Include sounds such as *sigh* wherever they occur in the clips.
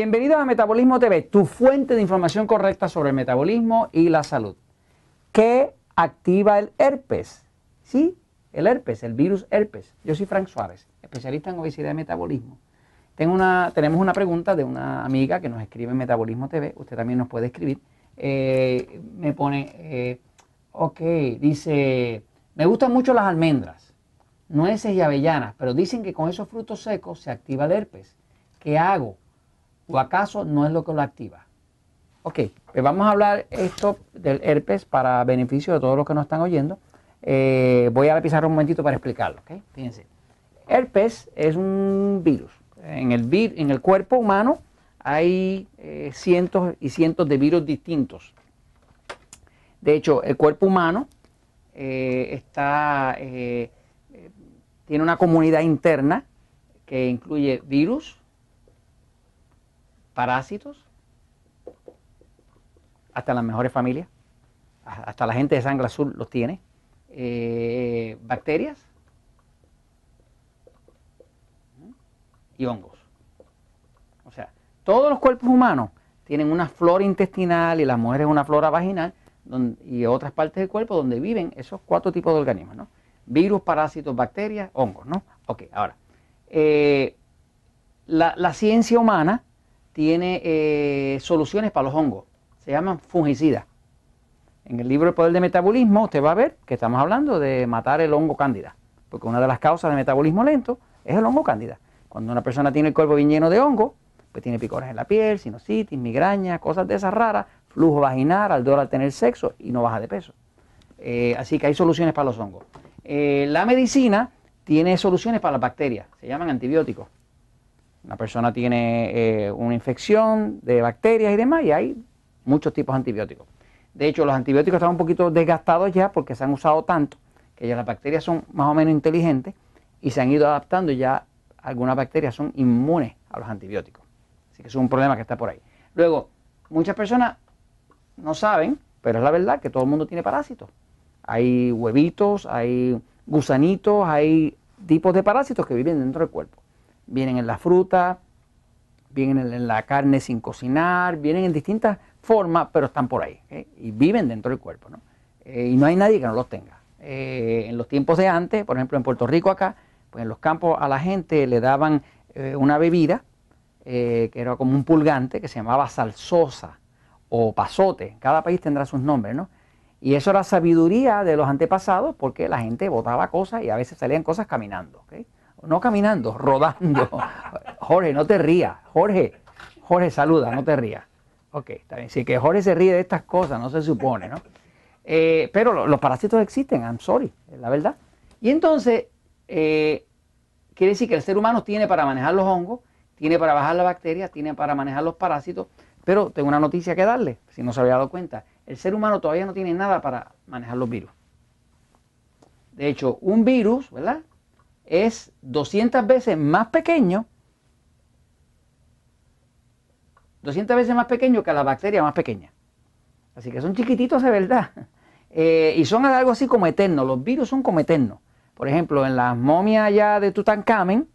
Bienvenidos a Metabolismo TV, tu fuente de información correcta sobre el metabolismo y la salud. ¿Qué activa el herpes? Sí, el herpes, el virus herpes. Yo soy Frank Suárez, especialista en obesidad y metabolismo. Tenemos una pregunta de una amiga que nos escribe en Metabolismo TV, usted también nos puede escribir. Eh, me pone, eh, ok, dice, me gustan mucho las almendras, nueces y avellanas, pero dicen que con esos frutos secos se activa el herpes. ¿Qué hago? ¿O acaso no es lo que lo activa? Ok, pues vamos a hablar esto del herpes para beneficio de todos los que nos están oyendo. Eh, voy a pisar un momentito para explicarlo. ¿okay? Fíjense, herpes es un virus. En el, en el cuerpo humano hay eh, cientos y cientos de virus distintos. De hecho, el cuerpo humano eh, está, tiene una comunidad interna que incluye virus, parásitos, hasta las mejores familias, hasta la gente de sangre azul los tiene, eh, bacterias y hongos. O sea, todos los cuerpos humanos tienen una flora intestinal y las mujeres una flora vaginal y otras partes del cuerpo donde viven esos cuatro tipos de organismos, ¿no? Virus, parásitos, bacterias, hongos, ¿no? Ok, ahora, eh, la ciencia humana tiene eh, soluciones para los hongos. Se llaman fungicidas. En el libro El Poder de Metabolismo usted va a ver que estamos hablando de matar el hongo cándida. Porque una de las causas de metabolismo lento es el hongo cándida. Cuando una persona tiene el cuerpo bien lleno de hongo, pues tiene picores en la piel, sinusitis, migraña, cosas de esas raras, flujo vaginal, al al tener sexo y no baja de peso. Eh, así que hay soluciones para los hongos. Eh, la medicina tiene soluciones para las bacterias, se llaman antibióticos. Una persona tiene eh, una infección de bacterias y demás y hay muchos tipos de antibióticos. De hecho, los antibióticos están un poquito desgastados ya porque se han usado tanto que ya las bacterias son más o menos inteligentes y se han ido adaptando y ya algunas bacterias son inmunes a los antibióticos. Así que es un problema que está por ahí. Luego, muchas personas no saben, pero es la verdad que todo el mundo tiene parásitos. Hay huevitos, hay gusanitos, hay tipos de parásitos que viven dentro del cuerpo vienen en la fruta, vienen en la carne sin cocinar, vienen en distintas formas, pero están por ahí y viven dentro del cuerpo. ¿no? Eh, y no hay nadie que no los tenga. Eh, en los tiempos de antes, por ejemplo en Puerto Rico acá, pues en los campos a la gente le daban eh, una bebida que era como un pulgante que se llamaba salsosa o pasote. Cada país tendrá sus nombres, ¿no? Y eso era sabiduría de los antepasados porque la gente botaba cosas y a veces salían cosas caminando. ¿okay? No caminando, rodando. *laughs* Jorge, no te rías. Jorge, Jorge, saluda, no te rías. Ok, está bien. Si que Jorge se ríe de estas cosas, no se supone, ¿no? Eh, pero los parásitos existen, I'm sorry, es la verdad. Y entonces, eh, quiere decir que el ser humano tiene para manejar los hongos, tiene para bajar las bacterias, tiene para manejar los parásitos, pero tengo una noticia que darle, si no se había dado cuenta. El ser humano todavía no tiene nada para manejar los virus. De hecho, un virus, ¿verdad? Es 200 veces más pequeño, 200 veces más pequeño que la bacteria más pequeña. Así que son chiquititos de verdad. *laughs* Eh, y son algo así como eternos. Los virus son como eternos. Por ejemplo, en las momias ya de Tutankamen,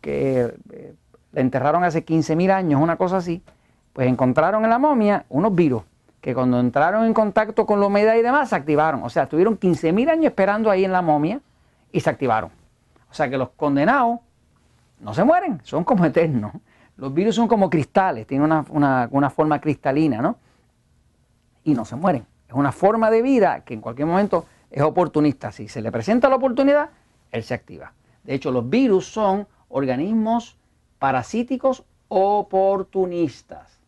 que eh, enterraron hace 15.000 años, una cosa así, pues encontraron en la momia unos virus que cuando entraron en contacto con la humedad y demás se activaron. O sea, estuvieron 15.000 años esperando ahí en la momia y se activaron. O sea que los condenados no se mueren, son como eternos. Los virus son como cristales, tienen una, forma cristalina, ¿no? Y no se mueren. Es una forma de vida que en cualquier momento es oportunista. Si se le presenta la oportunidad, él se activa. De hecho, los virus son organismos parasíticos oportunistas.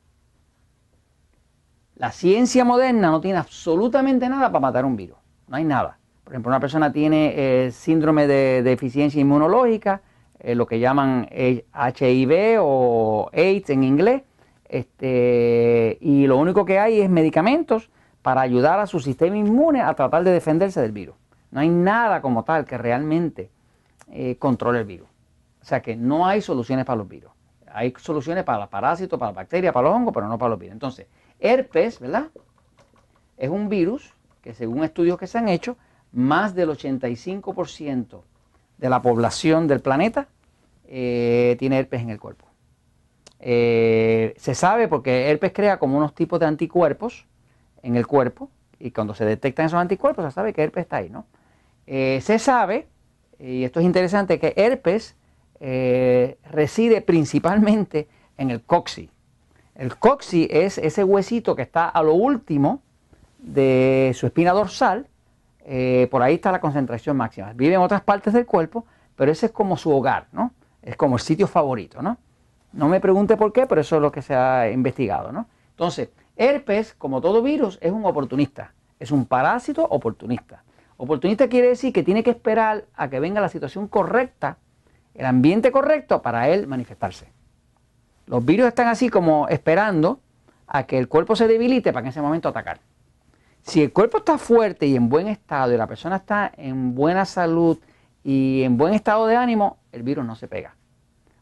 La ciencia moderna no tiene absolutamente nada para matar un virus. No hay nada. Por ejemplo, una persona tiene eh, síndrome de deficiencia inmunológica, eh, lo que llaman HIV o AIDS en inglés, este, y lo único que hay es medicamentos para ayudar a su sistema inmune a tratar de defenderse del virus. No hay nada como tal que realmente eh, controle el virus. O sea que no hay soluciones para los virus. Hay soluciones para los parásitos, para las bacterias, para los hongos, pero no para los virus. Entonces, herpes, ¿verdad? Es un virus que según estudios que se han hecho, más del 85% de la población del planeta eh, tiene herpes en el cuerpo. Eh, se sabe porque herpes crea como unos tipos de anticuerpos en el cuerpo y cuando se detectan esos anticuerpos se sabe que herpes está ahí, ¿no? Eh, se sabe, y esto es interesante, que herpes reside principalmente en el coxi. El coxi es ese huesito que está a lo último de su espina dorsal, por ahí está la concentración máxima. Vive en otras partes del cuerpo, pero ese es como su hogar, ¿no? Es como el sitio favorito, ¿no? No me pregunte por qué, pero eso es lo que se ha investigado, ¿no? Entonces, herpes, como todo virus, es un oportunista, es un parásito oportunista. Oportunista quiere decir que tiene que esperar a que venga la situación correcta, el ambiente correcto para él manifestarse. Los virus están así como esperando a que el cuerpo se debilite para en ese momento atacar. Si el cuerpo está fuerte y en buen estado y la persona está en buena salud y en buen estado de ánimo, el virus no se pega.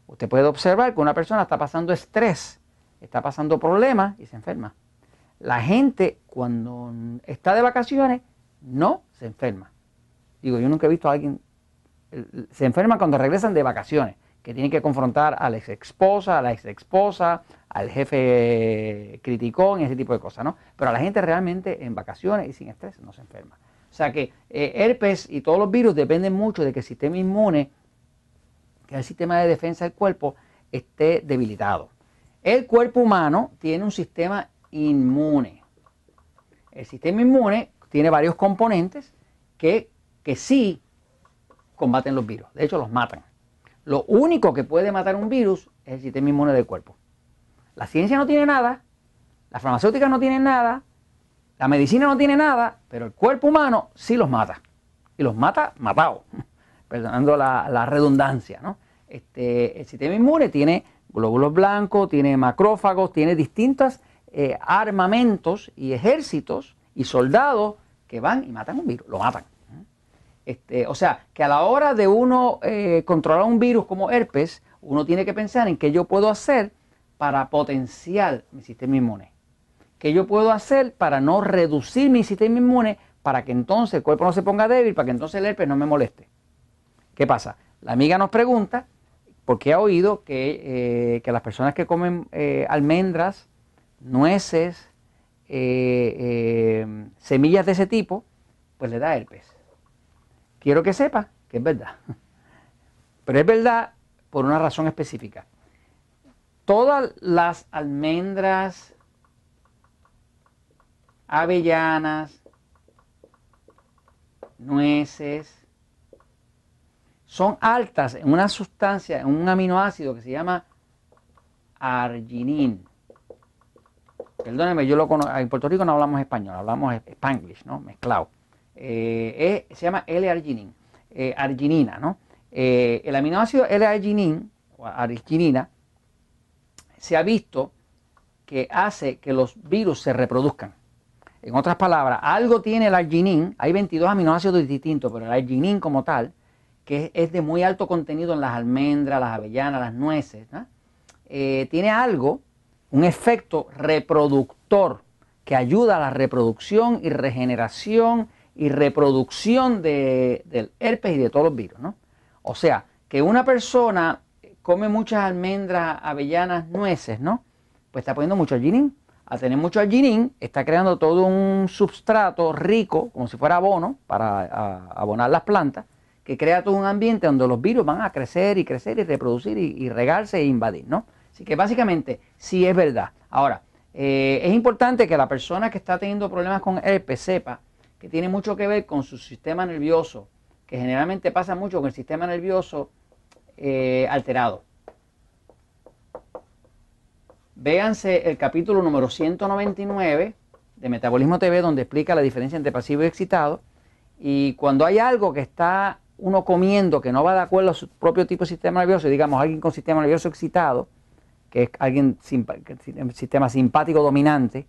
Usted puede observar que una persona está pasando estrés, está pasando problemas y se enferma. La gente cuando está de vacaciones no se enferma. Digo, yo nunca he visto a alguien, se enferma cuando regresan de vacaciones, que tienen que confrontar a la ex esposa, a la ex esposa, al jefe criticón y ese tipo de cosas, ¿no? Pero a la gente realmente en vacaciones y sin estrés no se enferma. O sea que eh, herpes y todos los virus dependen mucho de que el sistema inmune que el sistema de defensa del cuerpo esté debilitado. El cuerpo humano tiene un sistema inmune. El sistema inmune tiene varios componentes que, que sí combaten los virus. De hecho, los matan. Lo único que puede matar un virus es el sistema inmune del cuerpo. La ciencia no tiene nada, las farmacéuticas no tienen nada, la medicina no tiene nada, pero el cuerpo humano sí los mata. Y los mata matados *laughs* perdonando la, redundancia, ¿no? Este, el sistema inmune tiene glóbulos blancos, tiene macrófagos, tiene distintos eh, armamentos y ejércitos y soldados que van y matan un virus, lo matan. Este, o sea, que a la hora de uno eh, controlar un virus como herpes, uno tiene que pensar en qué yo puedo hacer para potenciar mi sistema inmune. ¿Qué yo puedo hacer para no reducir mi sistema inmune para que entonces el cuerpo no se ponga débil, para que entonces el herpes no me moleste? ¿Qué pasa? La amiga nos pregunta, porque ha oído que, eh, las personas que comen eh, almendras, nueces, semillas de ese tipo, pues le da herpes. Quiero que sepa que es verdad. Pero es verdad por una razón específica. Todas las almendras, avellanas, nueces, son altas en una sustancia, en un aminoácido que se llama arginin. Perdóneme, yo lo conozco, en Puerto Rico no hablamos español, hablamos spanglish, ¿no? Mezclado. Eh, se llama L-arginin, eh, arginina, ¿no? Eh, el aminoácido L-arginin, o arginina, se ha visto que hace que los virus se reproduzcan. En otras palabras, algo tiene el arginin, hay 22 aminoácidos distintos, pero el arginin como tal, que es de muy alto contenido en las almendras, las avellanas, las nueces, eh, tiene algo, un efecto reproductor que ayuda a la reproducción y regeneración y reproducción del herpes y de todos los virus. ¿no? O sea, que una persona come muchas almendras, avellanas, nueces, ¿no? Pues está poniendo mucho arginin. Al tener mucho arginin, está creando todo un substrato rico, como si fuera abono, para abonar las plantas, que crea todo un ambiente donde los virus van a crecer y crecer y reproducir y, regarse e invadir, ¿no? Así que básicamente sí es verdad. Ahora, eh, es importante que la persona que está teniendo problemas con herpes sepa que tiene mucho que ver con su sistema nervioso, que generalmente pasa mucho con el sistema nervioso eh, alterado. Véanse el capítulo número 199 de Metabolismo TV, donde explica la diferencia entre pasivo y excitado. Y cuando hay algo que está uno comiendo que no va de acuerdo a su propio tipo de sistema nervioso, digamos alguien con sistema nervioso excitado, que es alguien sin sistema simpático dominante,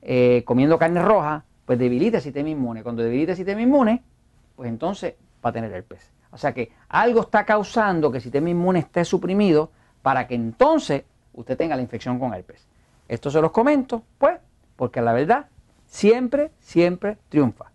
eh, comiendo carne roja, pues debilita el sistema inmune. Cuando debilita el sistema inmune, pues entonces va a tener herpes. O sea que algo está causando que el sistema inmune esté suprimido para que entonces usted tenga la infección con herpes. Esto se los comento, pues, porque la verdad siempre, siempre triunfa.